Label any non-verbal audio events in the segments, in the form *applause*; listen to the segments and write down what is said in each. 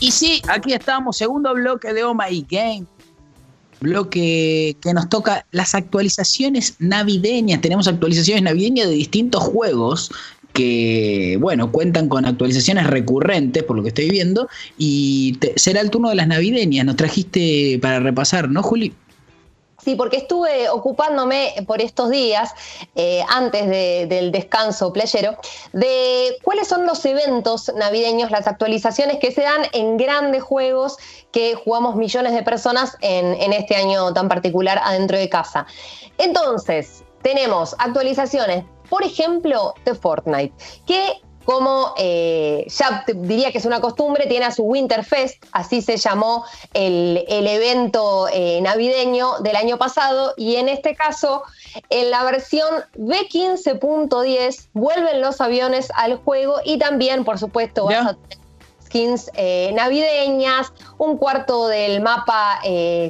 Y sí, aquí estamos, segundo bloque de Oh My Game. Bloque que nos toca las actualizaciones navideñas. Tenemos actualizaciones navideñas de distintos juegos que, bueno, cuentan con actualizaciones recurrentes, por lo que estoy viendo, y será el turno de las navideñas. Nos trajiste para repasar, ¿no, Juli? Sí, porque estuve ocupándome por estos días, eh, antes del descanso playero, de cuáles son los eventos navideños, las actualizaciones que se dan en grandes juegos que jugamos millones de personas en, en este año tan particular adentro de casa. Entonces, tenemos actualizaciones, por ejemplo, de Fortnite, que como eh, ya diría que es una costumbre, tiene a su Winterfest, así se llamó el, evento eh, navideño del año pasado, y en este caso, en la versión B15.10, vuelven los aviones al juego y también, por supuesto, vas a tener skins eh, navideñas, un cuarto del mapa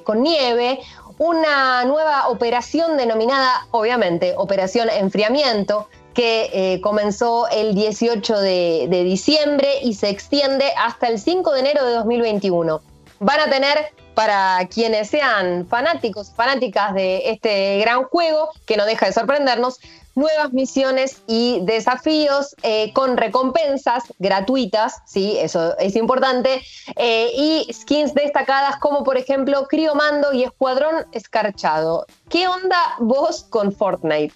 con nieve, una nueva operación denominada, obviamente, Operación Enfriamiento, que eh, comenzó el 18 de, diciembre y se extiende hasta el 5 de enero de 2021. Van a tener para quienes sean fanáticos, fanáticas de este gran juego, que no deja de sorprendernos, nuevas misiones y desafíos eh, con recompensas gratuitas, sí, eso es importante, eh, y skins destacadas como por ejemplo Criomando y Escuadrón Escarchado. ¿Qué onda vos con Fortnite,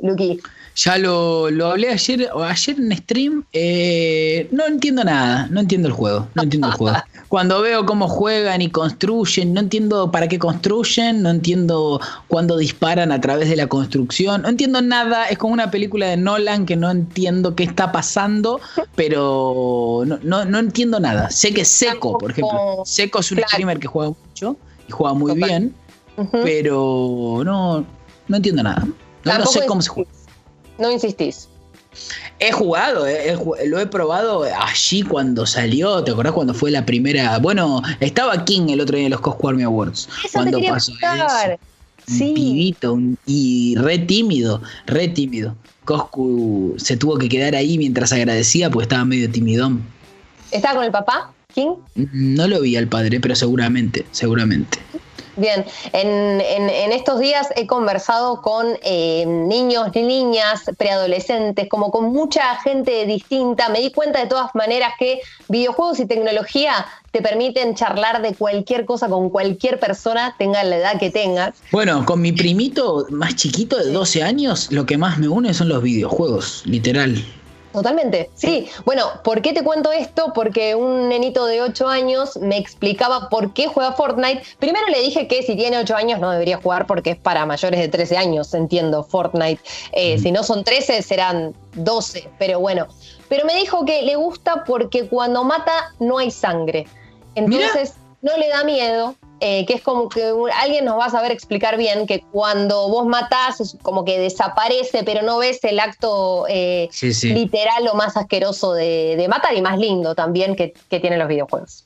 Luqui? Ya lo, lo hablé ayer, ayer en stream. Eh, no entiendo nada, no entiendo el juego. No entiendo el juego. *laughs* Cuando veo cómo juegan y construyen, no entiendo para qué construyen, no entiendo cuándo disparan a través de la construcción, no entiendo nada. Es como una película de Nolan que no entiendo qué está pasando, pero no, no, entiendo nada. Sé que Seco, por ejemplo. Seco es un streamer que juega mucho y juega muy bien, pero no, no entiendo nada. no sé cómo se juega no insistís. He jugado, eh, lo he probado allí cuando salió. ¿Te acordás cuando fue la primera? Bueno, estaba King el otro día en los Cosco Army Awards. cuando pasó eso. Sí. Un pibito y re tímido, re tímido. Coscu se tuvo que quedar ahí mientras agradecía porque estaba medio timidón. ¿Estaba con el papá, King? No lo vi al padre, pero seguramente, seguramente. Bien, en, estos días he conversado con eh, niños y niñas, preadolescentes, como con mucha gente distinta. Me di cuenta de todas maneras que videojuegos y tecnología te permiten charlar de cualquier cosa con cualquier persona, tenga la edad que tengas. Bueno, con mi primito más chiquito de 12 años, lo que más me une son los videojuegos, literal. Totalmente, sí. Bueno, ¿por qué te cuento esto? Porque un nenito de 8 años me explicaba por qué juega Fortnite. Primero le dije que si tiene 8 años no debería jugar porque es para mayores de 13 años, entiendo, Fortnite. Eh, si no son 13, serán 12, pero bueno. Pero me dijo que le gusta porque cuando mata no hay sangre. Entonces no le da miedo, eh, que es como que alguien nos va a saber explicar bien que cuando vos matás es como que desaparece, pero no ves el acto eh, literal o más asqueroso de, matar y más lindo también que, tienen los videojuegos.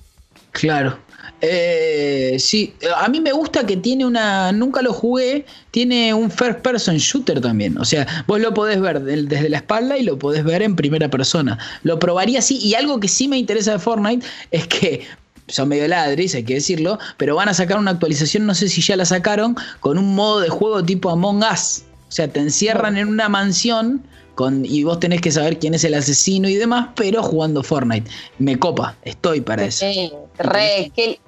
Claro. Eh, sí, a mí me gusta que tiene una, nunca lo jugué, tiene un first person shooter también. O sea, vos lo podés ver desde la espalda y lo podés ver en primera persona. Lo probaría así. Y algo que sí me interesa de Fortnite es que son medio ladris, hay que decirlo, pero van a sacar una actualización, no sé si ya la sacaron, con un modo de juego tipo Among Us. O sea, te encierran en una mansión con, y vos tenés que saber quién es el asesino y demás, pero jugando Fortnite. Me copa, estoy para eso. Re, qué,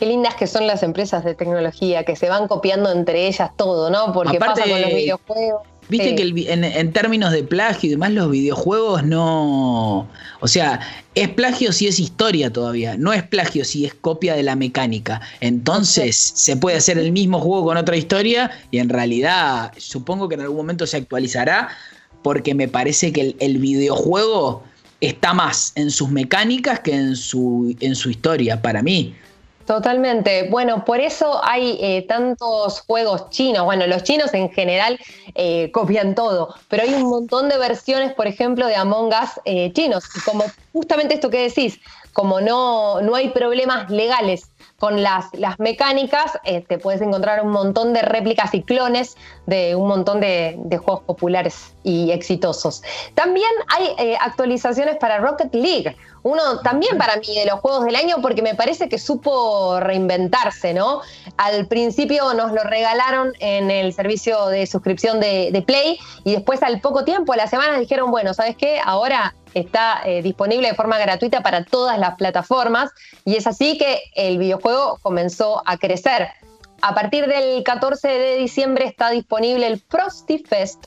lindas que son las empresas de tecnología, que se van copiando entre ellas todo, ¿no? Porque pasa con los videojuegos. Viste que en, términos de plagio y demás, los videojuegos no. O sea, es plagio si es historia todavía. No es plagio si es copia de la mecánica. Entonces, se puede hacer el mismo juego con otra historia y en realidad supongo que en algún momento se actualizará porque me parece que el, videojuego está más en sus mecánicas que en su, en su historia, para mí. Totalmente. Bueno, por eso hay eh, tantos juegos chinos. Bueno, los chinos en general eh, copian todo, pero hay un montón de versiones, por ejemplo, de Among Us eh, chinos. Y como justamente esto que decís, como no, no hay problemas legales con las, las mecánicas, eh, te puedes encontrar un montón de réplicas y clones de un montón de, juegos populares y exitosos. También hay eh, actualizaciones para Rocket League, uno también para mí de los juegos del año porque me parece que supo reinventarse, ¿no? Al principio nos lo regalaron en el servicio de suscripción de, Play y después al poco tiempo, a la semana, dijeron, bueno, ¿sabes qué? Ahora está eh, disponible de forma gratuita para todas las plataformas y es así que el videojuego comenzó a crecer. A partir del 14 de diciembre está disponible el Frosty Fest,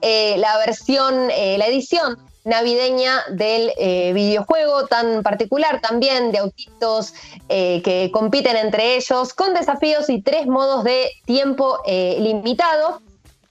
eh, la versión, eh, la edición navideña del videojuego tan particular también de autitos que compiten entre ellos con desafíos y tres modos de tiempo limitado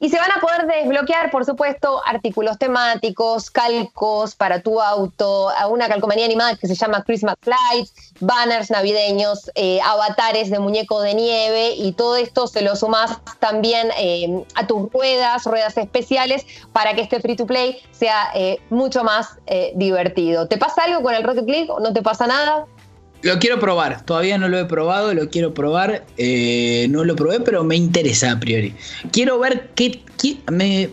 y se van a poder desbloquear, por supuesto, artículos temáticos, calcos para tu auto, una calcomanía animada que se llama Christmas Lights, banners navideños, eh, avatares de muñeco de nieve y todo esto se lo sumas también eh, a tus ruedas, ruedas especiales, para que este free to play sea eh, mucho más divertido. ¿Te pasa algo con el Rocket League o no te pasa nada? Lo quiero probar, todavía no lo he probado, lo quiero probar. Eh, no lo probé, pero me interesa a priori. Quiero ver qué, me.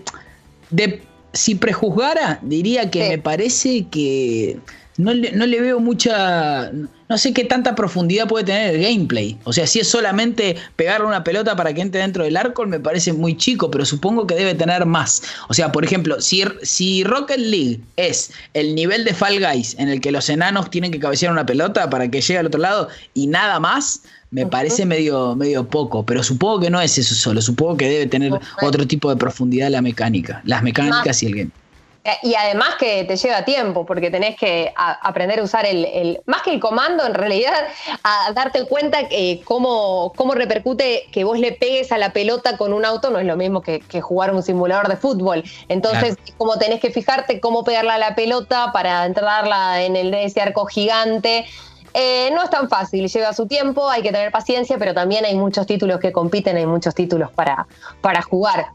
De, si prejuzgara, diría que me parece que no le, veo mucha. No sé qué tanta profundidad puede tener el gameplay. O sea, si es solamente pegarle una pelota para que entre dentro del arco, me parece muy chico, pero supongo que debe tener más. O sea, por ejemplo, si, si Rocket League es el nivel de Fall Guys en el que los enanos tienen que cabecear una pelota para que llegue al otro lado y nada más, me parece medio, medio poco, pero supongo que no es eso solo, supongo que debe tener otro tipo de profundidad la mecánica, las mecánicas y el game. Eh, y además que te lleva tiempo, porque tenés que aprender a usar el, más que el comando, en realidad, a darte cuenta que cómo, cómo repercute que vos le pegues a la pelota con un auto, no es lo mismo que, jugar un simulador de fútbol. Entonces, como tenés que fijarte cómo pegarla a la pelota para entrarla en el, ese arco gigante. Eh, no es tan fácil, lleva su tiempo, hay que tener paciencia, pero también hay muchos títulos que compiten, hay muchos títulos para, para jugar.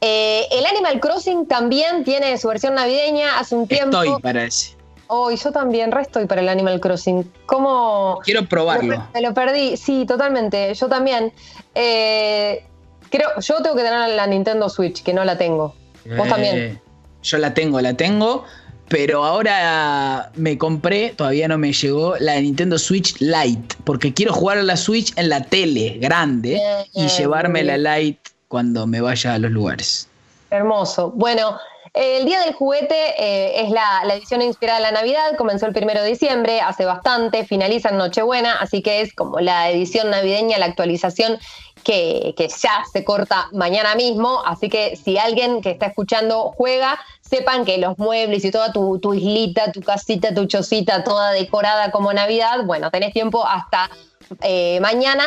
Eh, el Animal Crossing también tiene su versión navideña hace un tiempo. Estoy para ese. Oh, y yo también, resto para el Animal Crossing. ¿Cómo? Quiero probarlo. Me lo perdí, sí, totalmente. Yo también. Eh, creo, yo tengo que tener la Nintendo Switch, que no la tengo. Vos eh, también. Yo la tengo, la tengo. Pero ahora me compré, todavía no me llegó, la Nintendo Switch Lite. Porque quiero jugar a la Switch en la tele grande y llevarme la Lite cuando me vaya a los lugares. Hermoso. Bueno, el Día del Juguete eh, es la, edición inspirada en la Navidad, comenzó el primero de diciembre, hace bastante, finaliza en Nochebuena, así que es como la edición navideña, la actualización que, ya se corta mañana mismo, así que si alguien que está escuchando juega, sepan que los muebles y toda tu, tu islita, tu casita, tu chocita, toda decorada como Navidad, bueno, tenés tiempo hasta eh, mañana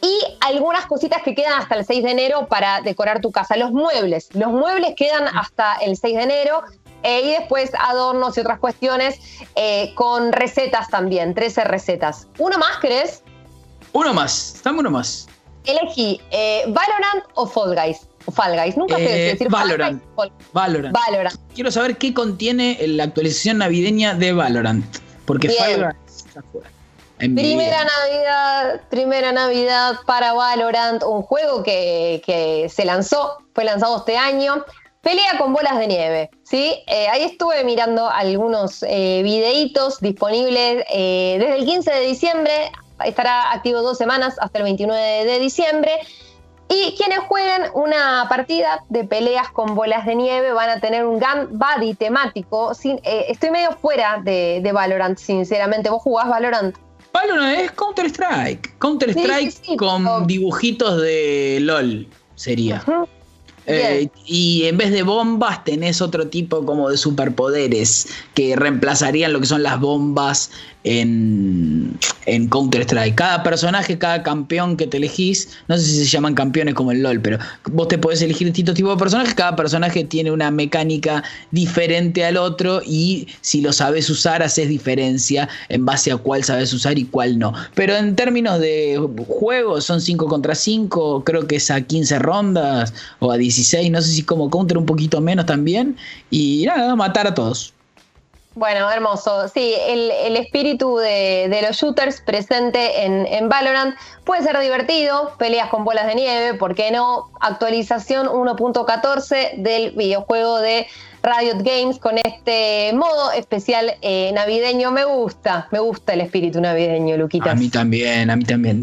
y algunas cositas que quedan hasta el 6 de enero para decorar tu casa. Los muebles, los muebles quedan hasta el 6 de enero. Eh, y después adornos y otras cuestiones eh, con recetas también, 13 recetas. ¿Uno más, crees? Uno más, dame uno más. Elegí Valorant o Fall Guys. O Fall Guys, nunca sé decir Valorant. Valorant. Valorant. Quiero saber qué contiene la actualización navideña de Valorant. Porque Fall Guys está fuera. Primera Navidad, primera Navidad para Valorant, un juego que, se lanzó, fue lanzado este año. Pelea con bolas de nieve, ¿sí? Eh, ahí estuve mirando algunos eh, videitos disponibles eh, desde el 15 de diciembre, estará activo dos semanas hasta el 29 de diciembre. Y quienes jueguen una partida de peleas con bolas de nieve van a tener un Gun Buddy temático. estoy medio fuera de, de Valorant, sinceramente. ¿Vos jugás Valorant? Valorant es Counter Strike. Counter Strike con dibujitos de LOL sería. Eh, y en vez de bombas tenés otro tipo como de superpoderes que reemplazarían lo que son las bombas en, Counter-Strike. Cada personaje, cada campeón que te elegís, no sé si se llaman campeones como el LOL, pero vos te podés elegir distintos tipos de personajes, cada personaje tiene una mecánica diferente al otro y si lo sabes usar, haces diferencia en base a cuál sabes usar y cuál no. Pero en términos de juego, son 5 contra 5, creo que es a 15 rondas o a 16, no sé si como Counter un poquito menos también, y nada, matar a todos. Bueno, hermoso. Sí, el, espíritu de, los shooters presente en, en, Valorant puede ser divertido, peleas con bolas de nieve, ¿por qué no? Actualización 1.14 del videojuego de Riot Games con este modo especial eh, navideño. Me gusta, me gusta el espíritu navideño, Luquitas. A mí también, a mí también.